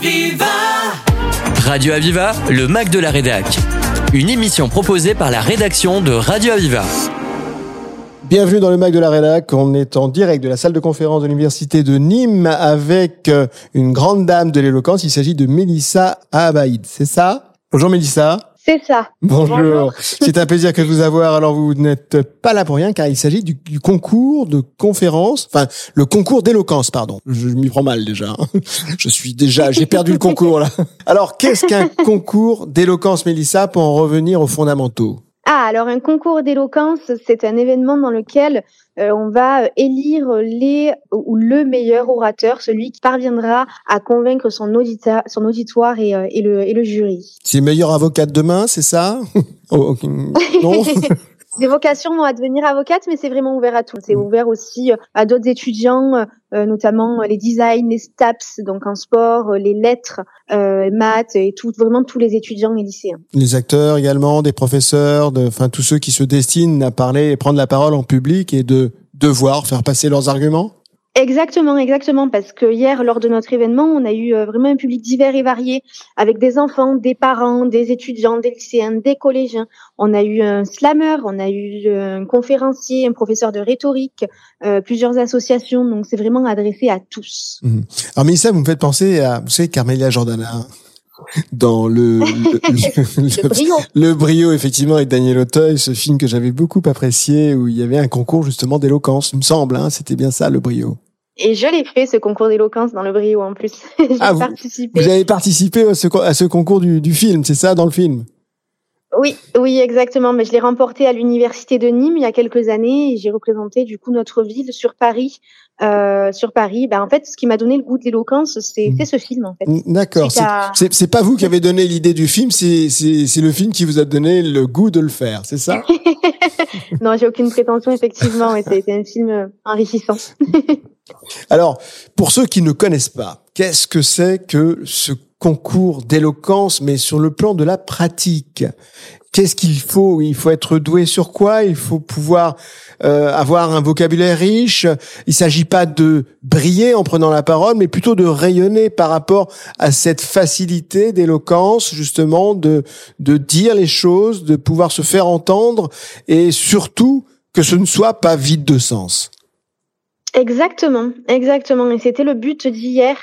Aviva Radio Aviva, le Mac de la Rédac. Une émission proposée par la rédaction de Radio Aviva. Bienvenue dans le Mac de la Rédac. On est en direct de la salle de conférence de l'université de Nîmes avec euh, une grande dame de l'éloquence. Il s'agit de Mélissa Abaïd. C'est ça? Bonjour Mélissa. C'est ça. Bonjour. C'est un plaisir que de vous avoir. Alors vous n'êtes pas là pour rien car il s'agit du, du concours de conférence, enfin le concours d'éloquence, pardon. Je m'y prends mal déjà. hein. Je suis déjà, j'ai perdu le concours là. Alors qu'est-ce qu'un concours d'éloquence, Mélissa, pour en revenir aux fondamentaux? Ah, alors un concours d'éloquence, c'est un événement dans lequel euh, on va euh, élire les ou le meilleur orateur, celui qui parviendra à convaincre son, audita- son auditoire et, euh, et le, et le jury. C'est le meilleur avocat de demain, c'est ça? Oh. Non Des vocations vont à devenir avocate, mais c'est vraiment ouvert à tous. C'est ouvert aussi euh, à d'autres étudiants, euh, notamment euh, les designs, les STAPS, donc en sport, les lettres, euh, maths et tout, vraiment tous les étudiants et lycéens. Les acteurs également, des professeurs, de, enfin tous ceux qui se destinent à parler et prendre la parole en public et de devoir faire passer leurs arguments? Exactement, exactement, parce que hier, lors de notre événement, on a eu euh, vraiment un public divers et varié, avec des enfants, des parents, des étudiants, des lycéens, des collégiens. On a eu un slammer, on a eu un conférencier, un professeur de rhétorique, euh, plusieurs associations, donc c'est vraiment adressé à tous. Alors Mélissa, vous me faites penser à, vous savez, Carmélia Jordana hein, dans le le, le- Le brio. le brio effectivement avec Daniel Auteuil, ce film que j'avais beaucoup apprécié où il y avait un concours justement d'éloquence, il me semble, hein, c'était bien ça le brio. Et je l'ai fait, ce concours d'éloquence dans le brio en plus. J'ai Ah, vous- participé. Vous avez participé à ce, co- à ce concours du, du film, c'est ça dans le film? Oui, oui, exactement. Mais je l'ai remporté à l'université de Nîmes il y a quelques années et j'ai représenté du coup notre ville sur Paris. Euh, sur Paris, ben en fait, ce qui m'a donné le goût de l'éloquence, c'est c'est ce film en fait. D'accord. Suite C'est- à- pas vous qui avez donné l'idée du film, c'est le film qui vous a donné le goût de le faire, c'est ça? Non, j'ai aucune prétention effectivement, c'est c'est un film euh, enrichissant. Alors, pour ceux qui ne connaissent pas, qu'est-ce que c'est que ce concours d'éloquence, mais sur le plan de la pratique? Qu'est-ce qu'il faut? Il faut être doué sur quoi? Il faut pouvoir euh, avoir un vocabulaire riche? Il s'agit pas de briller en prenant la parole, mais plutôt de rayonner par rapport à cette facilité d'éloquence, justement, de de dire les choses, de pouvoir se faire entendre, et surtout que ce ne soit pas vide de sens. Exactement, exactement. Et c'était le but d'hier,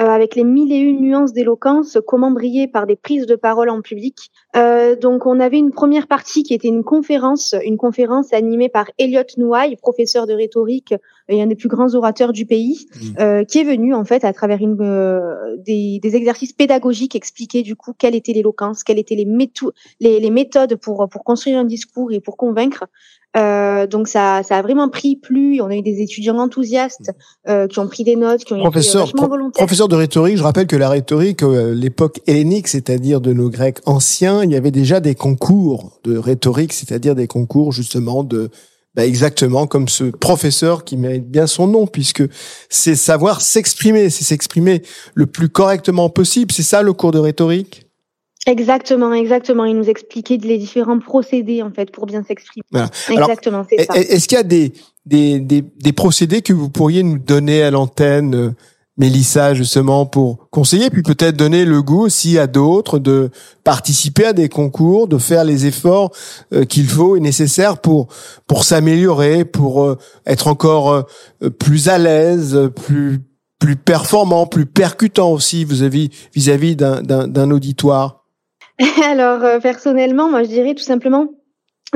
euh, avec les mille et une nuances d'éloquence, comment briller par des prises de parole en public. Euh, donc, on avait une première partie qui était une conférence, une conférence animée par Elliot Nouaille, professeur de rhétorique et un des plus grands orateurs du pays, Mhm. euh, qui est venu en fait à travers une, euh, des, des exercices pédagogiques expliquer du coup quelle était l'éloquence, quelles étaient les, les méthodes pour pour construire un discours et pour convaincre. Euh, donc ça, ça a vraiment pris plus. On a eu des étudiants enthousiastes euh, qui ont pris des notes, qui ont Professeur, été pro- volontaires. professeur de rhétorique, je rappelle que la rhétorique, euh, l'époque hellénique, c'est-à-dire de nos Grecs anciens, il y avait déjà des concours de rhétorique, c'est-à-dire des concours justement de, bah, exactement comme ce professeur qui mérite bien son nom, puisque c'est savoir s'exprimer, c'est s'exprimer le plus correctement possible. C'est ça le cours de rhétorique? Exactement, exactement. Il nous expliquait les différents procédés en fait pour bien s'exprimer. Voilà. Exactement, c'est ça. Est- Est-ce qu'il y a des, des, des, des procédés que vous pourriez nous donner à l'antenne, euh, Mélissa, justement, pour conseiller, puis peut-être donner le goût aussi à d'autres de participer à des concours, de faire les efforts euh, qu'il faut et nécessaires pour pour s'améliorer, pour euh, être encore plus à l'aise, plus plus performant, plus percutant aussi vis-à-vis vis-à-vis d'un d'un auditoire? Alors euh, personnellement, moi je dirais tout simplement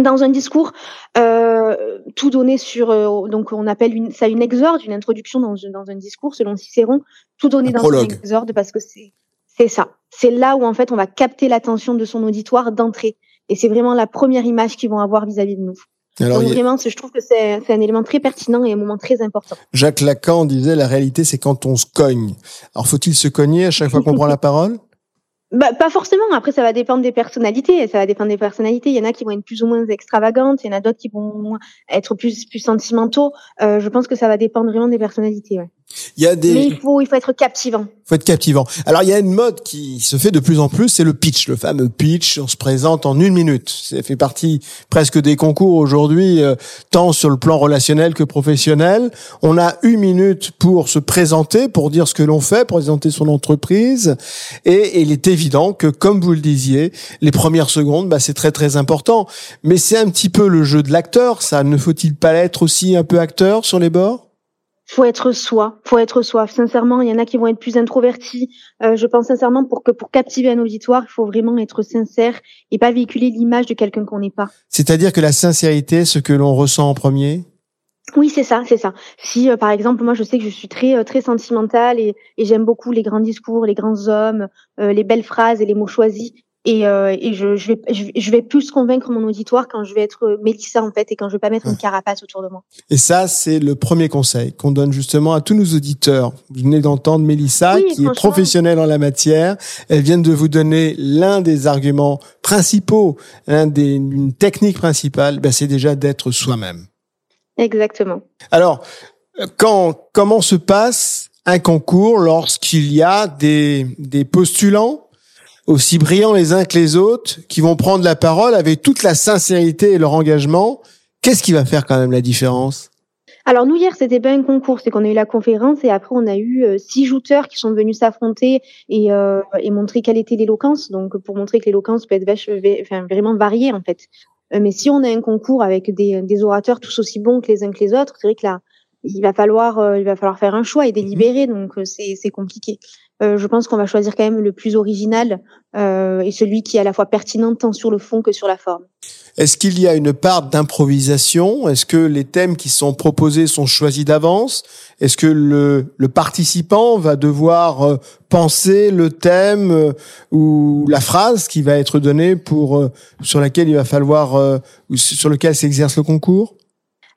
dans un discours euh, tout donner sur euh, donc on appelle une, ça une exorde, une introduction dans, un- dans un discours selon Cicéron, tout donner Un dans prologue. un exorde parce que c'est c'est ça. C'est là où en fait on va capter l'attention de son auditoire d'entrée et c'est vraiment la première image qu'ils vont avoir vis-à-vis de nous. Alors, Donc vraiment, je trouve que c'est un élément très pertinent et un moment très important. Jacques Lacan disait la réalité c'est quand on se cogne. Alors faut-il se cogner à chaque fois qu'on prend la parole? Bah, pas forcément. Après, ça va dépendre des personnalités. Ça va dépendre des personnalités. Il y en a qui vont être plus ou moins extravagantes. Il y en a d'autres qui vont être plus plus sentimentaux. Euh, je pense que ça va dépendre vraiment des personnalités. Ouais. Il y a des. Mais il faut, il faut être captivant. faut être captivant. Alors il y a une mode qui se fait de plus en plus, c'est le pitch, le fameux pitch. On se présente en une minute. Ça fait partie presque des concours aujourd'hui, euh, tant sur le plan relationnel que professionnel. On a une minute pour se présenter, pour dire ce que l'on fait, pour présenter son entreprise. Et, il est évident que, comme vous le disiez, les premières secondes, bah, c'est très très important. Mais c'est un petit peu le jeu de l'acteur. Ça ne faut-il pas être aussi un peu acteur sur les bords? Faut être soi, faut être soi. Sincèrement, il y en a qui vont être plus introvertis. Euh, je pense sincèrement pour que pour captiver un auditoire, il faut vraiment être sincère et pas véhiculer l'image de quelqu'un qu'on n'est pas. C'est-à-dire que la sincérité, ce que l'on ressent en premier? Oui, c'est ça, c'est ça. Si euh, par exemple, moi je sais que je suis très euh, très sentimentale et, et j'aime beaucoup les grands discours, les grands hommes, les belles phrases et les mots choisis, et, euh, et je, je, vais, je, vais plus convaincre mon auditoire quand je vais être Mélissa en fait et quand je vais pas mettre une carapace autour de moi. Et ça, c'est le premier conseil qu'on donne justement à tous nos auditeurs. Vous venez d'entendre Mélissa, qui est professionnelle en la matière. Elle vient de vous donner l'un des arguments principaux, l'un des une technique principale, ben, c'est déjà d'être soi-même. Exactement. Alors, quand comment se passe un concours lorsqu'il y a des, des postulants aussi brillants les uns que les autres, qui vont prendre la parole avec toute la sincérité et leur engagement, qu'est-ce qui va faire quand même la différence? Alors nous hier c'était pas un concours, c'est qu'on a eu la conférence et après on a eu euh, six jouteurs qui sont venus s'affronter et, euh, et montrer quelle était l'éloquence. Donc pour montrer que l'éloquence peut être enfin, vraiment variée en fait. Euh, mais si on a un concours avec des, des, orateurs tous aussi bons que les uns que les autres, c'est vrai que là il va falloir il va falloir faire un choix et délibérer donc c'est c'est compliqué. Euh, je pense qu'on va choisir quand même le plus original euh, et celui qui est à la fois pertinent tant sur le fond que sur la forme. Est-ce qu'il y a une part d'improvisation? Est-ce que les thèmes qui sont proposés sont choisis d'avance? Est-ce que le, le, participant va devoir euh, penser le thème euh, ou la phrase qui va être donnée pour sur laquelle il va falloir ou sur lequel s'exerce le concours?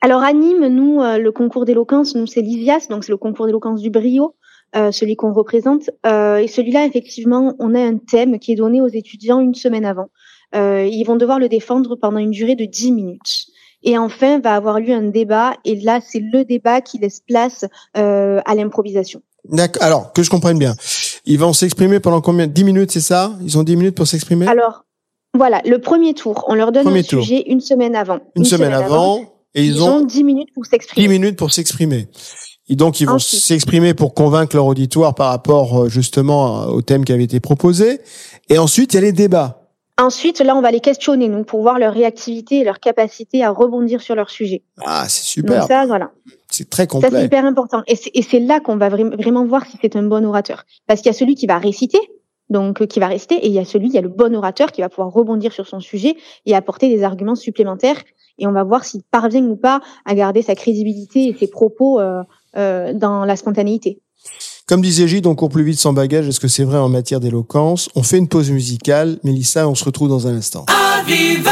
Alors anime nous le concours d'éloquence, nous c'est l'IVIAS, donc c'est le concours d'éloquence du brio. Euh, celui qu'on représente. Euh, et celui-là, effectivement, on a un thème qui est donné aux étudiants une semaine avant. Euh, ils vont devoir le défendre pendant une durée de 10 minutes. Et enfin, va avoir lieu un débat. Et là, c'est le débat qui laisse place à l'improvisation. D'accord. Alors, que je comprenne bien. Ils vont s'exprimer pendant combien? 10 minutes, c'est ça? Ils ont 10 minutes pour s'exprimer? Alors, voilà, le premier tour. On leur donne un sujet une semaine avant. Une, semaine, avant, Et ils, ont, ont 10 minutes pour s'exprimer. 10 minutes pour s'exprimer. Et donc, ils vont s'exprimer pour convaincre leur auditoire par rapport euh, justement au thème qui avait été proposé. Et ensuite, il y a les débats. Ensuite, là, on va les questionner, nous, pour voir leur réactivité et leur capacité à rebondir sur leur sujet. Ah, c'est super. Donc ça, voilà. C'est très complet. Ça, c'est hyper important. Et c'est là qu'on va vraiment voir si c'est un bon orateur. Parce qu'il y a celui qui va réciter, donc euh, qui va rester, et il y a celui, il y a le bon orateur qui va pouvoir rebondir sur son sujet et apporter des arguments supplémentaires. Et on va voir s'il parvient ou pas à garder sa crédibilité et ses propos euh, euh, dans la spontanéité. Comme disait Gilles, on court plus vite sans bagage. Est-ce que c'est vrai en matière d'éloquence? On fait une pause musicale. Mélissa, on se retrouve dans un instant. Aviva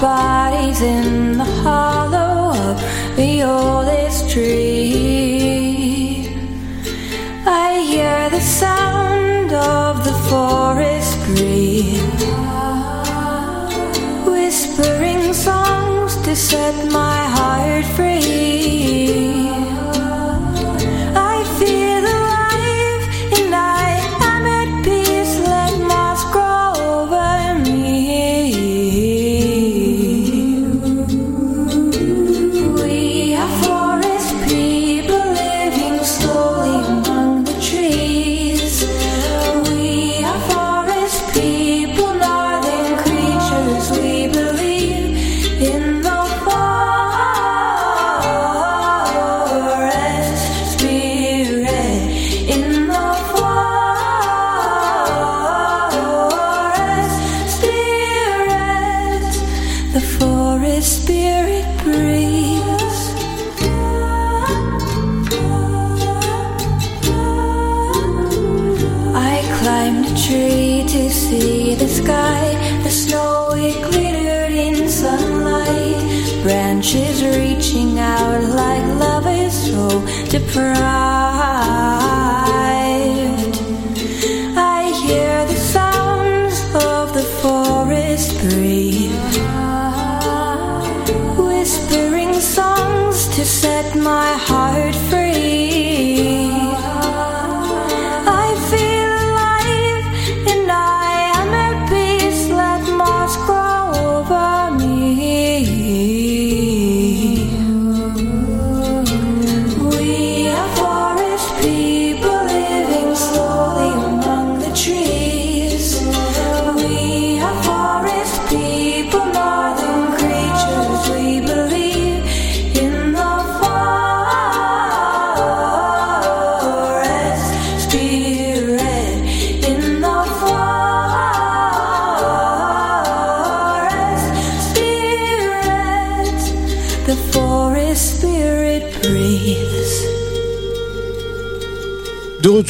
bodies in the hollow of the oldest tree. I hear the sound of the forest breeze, whispering songs to set my heart free. The deprived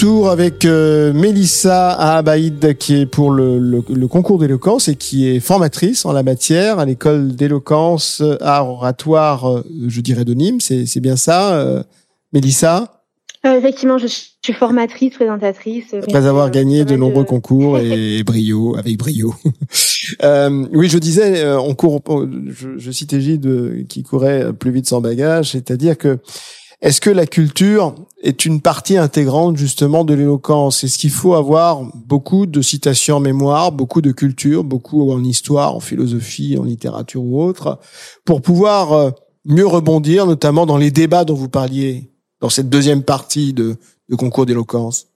retour avec euh, Mélissa Abaïd qui est pour le, le, le concours d'éloquence et qui est formatrice en la matière à l'école d'éloquence euh, art oratoire, euh, je dirais de Nîmes. C'est, bien ça, euh, Mélissa? Euh, effectivement, je suis formatrice, présentatrice. Après avoir gagné de nombreux concours et, et brio, avec brio. euh, oui, je disais, euh, on court, je, je citais euh, qui courait plus vite sans bagage, c'est-à-dire que est-ce que la culture est une partie intégrante justement de l'éloquence? Est-ce qu'il faut avoir beaucoup de citations en mémoire, beaucoup de culture, beaucoup en histoire, en philosophie, en littérature ou autre, pour pouvoir euh, mieux rebondir, notamment dans les débats dont vous parliez dans cette deuxième partie de, de concours d'éloquence?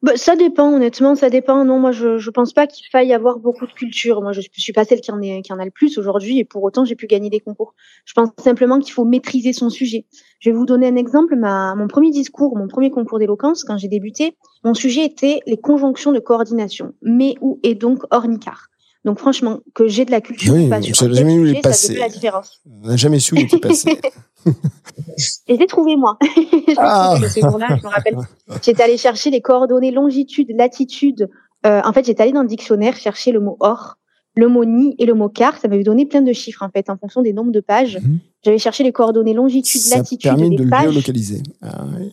Bah, ça dépend, honnêtement, ça dépend. Non, moi, je, je pense pas qu'il faille avoir beaucoup de culture. Moi, je, je suis pas celle qui en, est, qui en a le plus aujourd'hui, et pour autant, j'ai pu gagner des concours. Je pense simplement qu'il faut maîtriser son sujet. Je vais vous donner un exemple. Ma, mon premier discours, mon premier concours d'éloquence, quand j'ai débuté, mon sujet était les conjonctions de coordination, mais où et donc ornicar? Donc, franchement, que j'ai de la culture Oui, ou pas sur jamais où il sujet, est ça passé. fait la différence. On n'a jamais su où il était passé. Et j'ai trouvé moi. Je l'ai Ah. trouvé ce jour-là, je me rappelle. J'étais allée chercher les coordonnées longitude, latitude. Euh, en fait, j'étais allée dans le dictionnaire chercher le mot or, le mot ni et le mot quart. Ça m'avait donné plein de chiffres en fait en fonction des nombres de pages. Mhm. J'avais cherché les coordonnées longitude, Ça latitude permet des de le pages. géolocaliser. Ah, oui.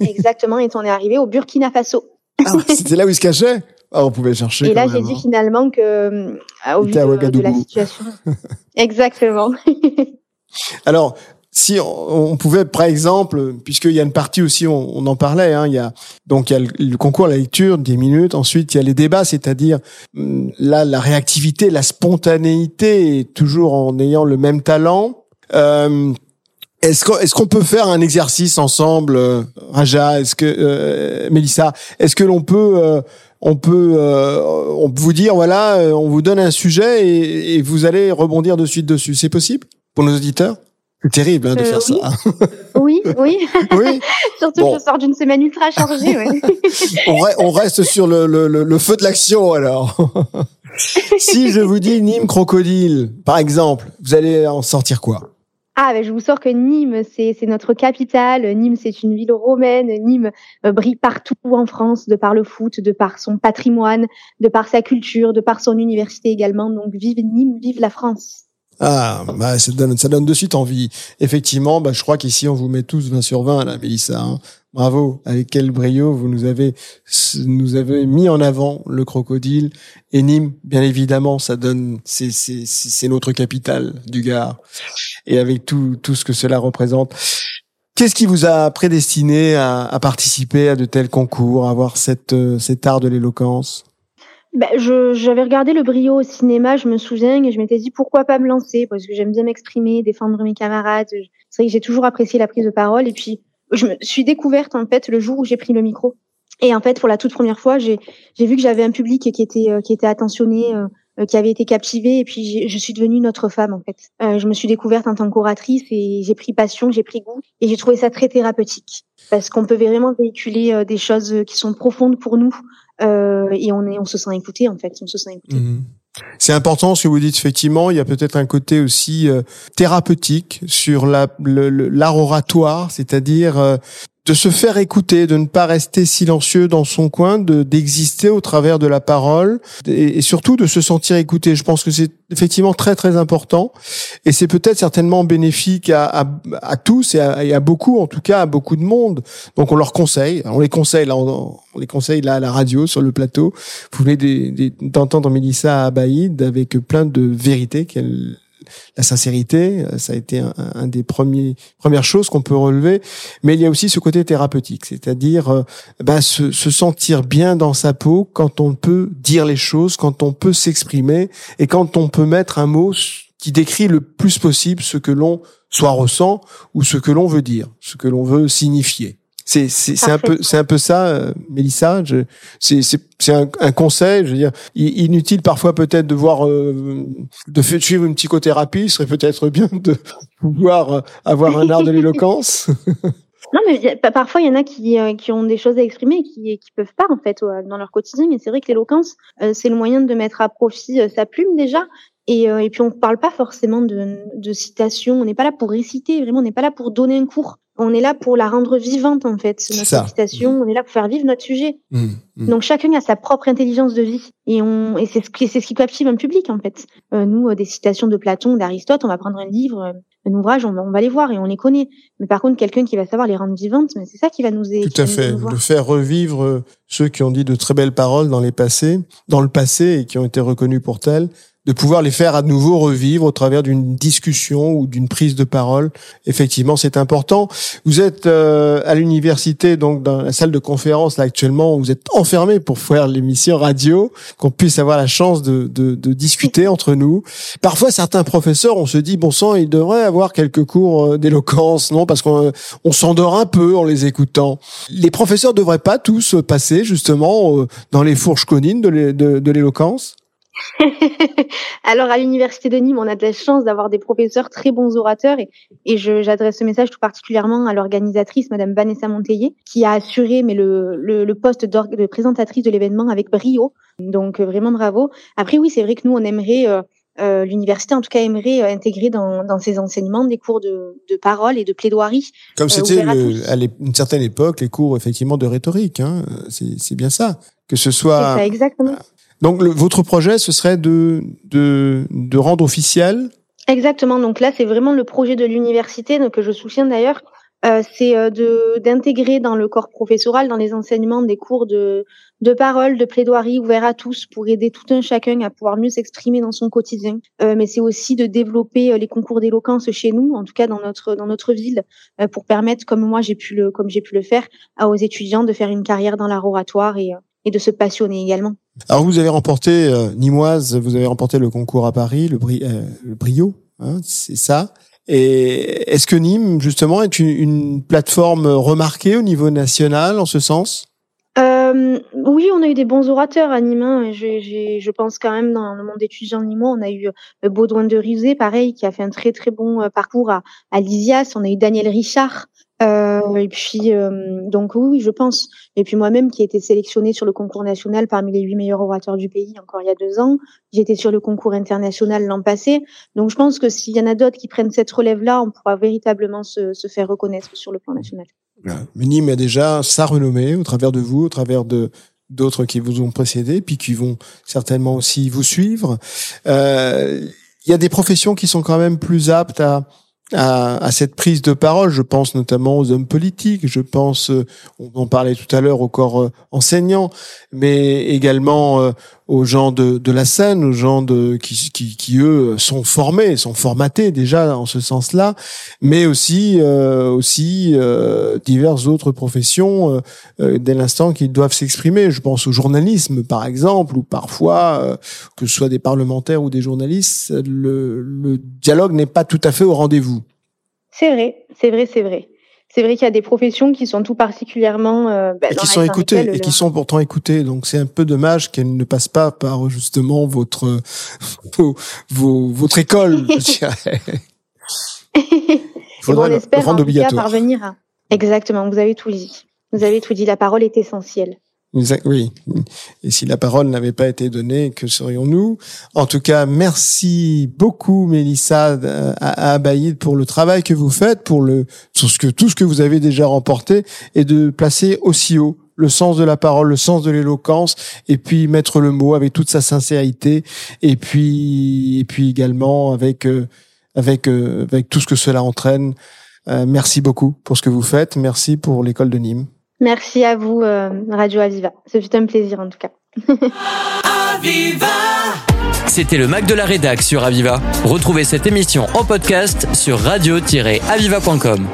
Exactement. Et on est arrivé au Burkina Faso. Ah, C'était là où il se cachait? Ah, On pouvait chercher. et là, j'ai dit hein. finalement que, euh, au vu de, de la situation. Exactement. Alors, si on, pouvait, par exemple, puisqu'il y a une partie aussi, on, on en parlait, hein, il y a donc il y a le, le concours la lecture, 10 minutes. Ensuite, il y a les débats, c'est-à-dire hum, là la réactivité, la spontanéité, toujours en ayant le même talent. Euh, est-ce qu'on est-ce qu'on peut faire un exercice ensemble, euh, Raja? Est-ce que euh, Mélissa? Est-ce que l'on peut euh, on peut euh, on peut vous dire voilà, euh, on vous donne un sujet et, et vous allez rebondir de suite dessus. C'est possible pour nos auditeurs? C'est terrible hein, de Euh, faire oui. ça. oui, oui. oui. Surtout Bon. que je sors d'une semaine ultra chargée. Ouais. On, re- on reste sur le, le, le, le feu de l'action alors. si je vous dis Nîmes crocodile, par exemple, vous allez en sortir quoi? Ah, ben, je vous sors que Nîmes, c'est notre capitale. Nîmes, c'est une ville romaine. Nîmes euh, brille partout en France, de par le foot, de par son patrimoine, de par sa culture, de par son université également. Donc, vive Nîmes, vive la France. Ah, bah, ça donne, ça donne de suite envie. Effectivement, bah, je crois qu'ici, on vous met tous 20 sur 20, là, Mélissa. hein. Bravo. Avec quel brio vous nous avez, nous avez mis en avant le crocodile. Et Nîmes, bien évidemment, ça donne, c'est, c'est c'est notre capitale du Gard. Et avec tout, tout ce que cela représente. Qu'est-ce qui vous a prédestiné à, à participer à de tels concours, à avoir cette, euh, cet art de l'éloquence? Ben, j'avais regardé le brio au cinéma, je me souviens, et je m'étais dit pourquoi pas me lancer, parce que j'aime bien m'exprimer, défendre mes camarades. C'est vrai que j'ai toujours apprécié la prise de parole, et puis je me suis découverte en fait le jour où j'ai pris le micro. Et en fait, pour la toute première fois, j'ai vu que j'avais un public qui était euh, qui était attentionné, euh, qui avait été captivé, et puis je suis devenue une autre femme en fait. Euh, je me suis découverte en tant qu'oratrice et j'ai pris passion, j'ai pris goût, et j'ai trouvé ça très thérapeutique, parce qu'on peut vraiment véhiculer euh, des choses qui sont profondes pour nous, euh, et on est on se sent écouté en fait, on se sent écouté. Mhm. C'est important ce que vous dites effectivement. Il y a peut-être un côté aussi euh, thérapeutique sur l'art oratoire, c'est-à-dire euh, de se faire écouter, de ne pas rester silencieux dans son coin, de d'exister au travers de la parole et, surtout de se sentir écouté. Je pense que c'est effectivement très très important et c'est peut-être certainement bénéfique à, à, tous et à, et à, beaucoup, en tout cas à beaucoup de monde. Donc on leur conseille, on les conseille là, on, les conseille là à la radio sur le plateau. Vous venez d'entendre Mélissa Abaïd avec plein de vérités qu'elle la sincérité, euh, ça a été un, des premiers premières choses qu'on peut relever. Mais il y a aussi ce côté thérapeutique, c'est-à-dire euh, bah, se, se, sentir bien dans sa peau quand on peut dire les choses, quand on peut s'exprimer et quand on peut mettre un mot qui décrit le plus possible ce que l'on soit ressent ou ce que l'on veut dire, ce que l'on veut signifier. C'est c'est un peu c'est un peu ça, euh, Mélissa. C'est c'est un, un, conseil. Je veux dire, inutile parfois peut-être de voir euh, de suivre une psychothérapie. Ce serait peut-être bien de pouvoir euh, avoir un art de l'éloquence. Non, mais parfois il y en a qui, qui ont des choses à exprimer et qui qui peuvent pas en fait dans leur quotidien. Mais c'est vrai que l'éloquence, c'est le moyen de mettre à profit sa plume déjà. Et, et puis on ne parle pas forcément de, de citations. On n'est pas là pour réciter. Vraiment, on n'est pas là pour donner un cours on est là pour la rendre vivante en fait, notre citation. On est là pour faire vivre notre sujet. Mmh, mmh. Donc chacun a sa propre intelligence de vie et on et c'est ce qui c'est ce qui captive un public en fait. Euh, nous, euh, des citations de Platon, d'Aristote, on va prendre un livre, euh, un ouvrage, on va, on va les voir et on les connaît. Mais par contre, quelqu'un qui va savoir les rendre vivantes, c'est ça qui va nous aider. Tout à fait, de faire revivre ceux qui ont dit de très belles paroles dans les passés, dans le passé et qui ont été reconnus pour tels de pouvoir les faire à nouveau revivre au travers d'une discussion ou d'une prise de parole. Effectivement, c'est important. Vous êtes euh, à l'université, donc dans la salle de conférence là actuellement, vous êtes enfermé pour faire l'émission radio, qu'on puisse avoir la chance de, de, de, discuter entre nous. Parfois, certains professeurs, on se dit bon sang, ils devraient avoir quelques cours euh, d'éloquence, non Parce qu'on on s'endort un peu en les écoutant. Les professeurs devraient pas tous passer justement euh, dans les fourches conines de l'éloquence? Alors à l'université de Nîmes, on a de la chance d'avoir des professeurs très bons orateurs et, et j'adresse ce message tout particulièrement à l'organisatrice, Madame Vanessa Monteillé, qui a assuré mais le, le, le poste de présentatrice de l'événement avec brio. Donc euh, vraiment bravo. Après oui, c'est vrai que nous on aimerait euh, euh, l'université en tout cas aimerait intégrer dans, dans, ses enseignements des cours de, de parole et de plaidoirie. Comme c'était à, une certaine époque les cours effectivement de rhétorique, hein, c'est bien ça. Que ce soit. Ça, exactement. Donc votre projet, ce serait de, de, rendre officiel Exactement. Donc là, c'est vraiment le projet de l'université que je soutiens d'ailleurs. Euh, c'est euh, d'intégrer dans le corps professoral, dans les enseignements, des cours de, de parole, de plaidoirie ouverts à tous pour aider tout un chacun à pouvoir mieux s'exprimer dans son quotidien. Euh, mais c'est aussi de développer les concours d'éloquence chez nous, en tout cas dans notre dans notre ville, pour permettre, comme moi j'ai pu le pu le faire, aux étudiants de faire une carrière dans l'art oratoire et et de se passionner également. Alors vous avez remporté euh, vous avez remporté le concours à Paris, le, euh, Brio, hein, c'est ça. Et est-ce que Nîmes justement est une, plateforme remarquée au niveau national en ce sens? Euh, oui, on a eu des bons orateurs à Nîmes. Hein. je pense quand même dans le monde étudiant nîmois, on a eu euh, Baudouin de Rizet, pareil, qui a fait un très très bon parcours à, à Lisias. On a eu Daniel Richard, euh, et puis, euh, donc oui, je pense. Et puis moi-même, qui ai été sélectionnée sur le concours national parmi les huit meilleurs orateurs du pays encore il y a deux ans, j'étais sur le concours international l'an passé. Donc je pense que s'il y en a d'autres qui prennent cette relève-là, on pourra véritablement se, faire reconnaître sur le plan national. Mais Nîmes a déjà sa renommée au travers de vous, au travers de d'autres qui vous ont précédé, puis qui vont certainement aussi vous suivre. Euh, il y a des professions qui sont quand même plus aptes à à, à, cette prise de parole. Je pense notamment aux hommes politiques. Je pense, euh, on en parlait tout à l'heure, au corps euh, enseignant, mais également euh, aux gens de, de la scène, aux gens de, qui, qui, qui, eux sont formés, sont formatés déjà en ce sens-là, mais aussi aussi diverses autres professions dès l'instant qu'ils doivent s'exprimer. Je pense au journalisme par exemple, ou parfois que ce soit des parlementaires ou des journalistes, le, le dialogue n'est pas tout à fait au rendez-vous. C'est vrai, c'est vrai, c'est vrai. C'est vrai qu'il y a des professions qui sont tout particulièrement euh, bah, et qui sont écoutées et qui sont pourtant écoutées. Donc c'est un peu dommage qu'elles ne passent pas par justement votre vos, votre école. je dirais. Faudrait bon, on espère en parvenir à... Exactement. Vous avez tout dit. Vous avez tout dit. La parole est essentielle. Oui. Et si la parole n'avait pas été donnée, que serions-nous? En tout cas, merci beaucoup, Mélissa à, Abaïd pour le travail que vous faites, pour le tout ce que tout ce que vous avez déjà remporté, et de placer aussi haut le sens de la parole, le sens de l'éloquence, et puis mettre le mot avec toute sa sincérité, et puis et puis également avec euh, avec euh, avec tout ce que cela entraîne. Euh, merci beaucoup pour ce que vous faites. Merci pour l'école de Nîmes. Merci à vous, euh, Radio Aviva. Ce fut un plaisir en tout cas. Aviva C'était le Mac de la Rédac sur Aviva. Retrouvez cette émission en podcast sur radio-aviva.com.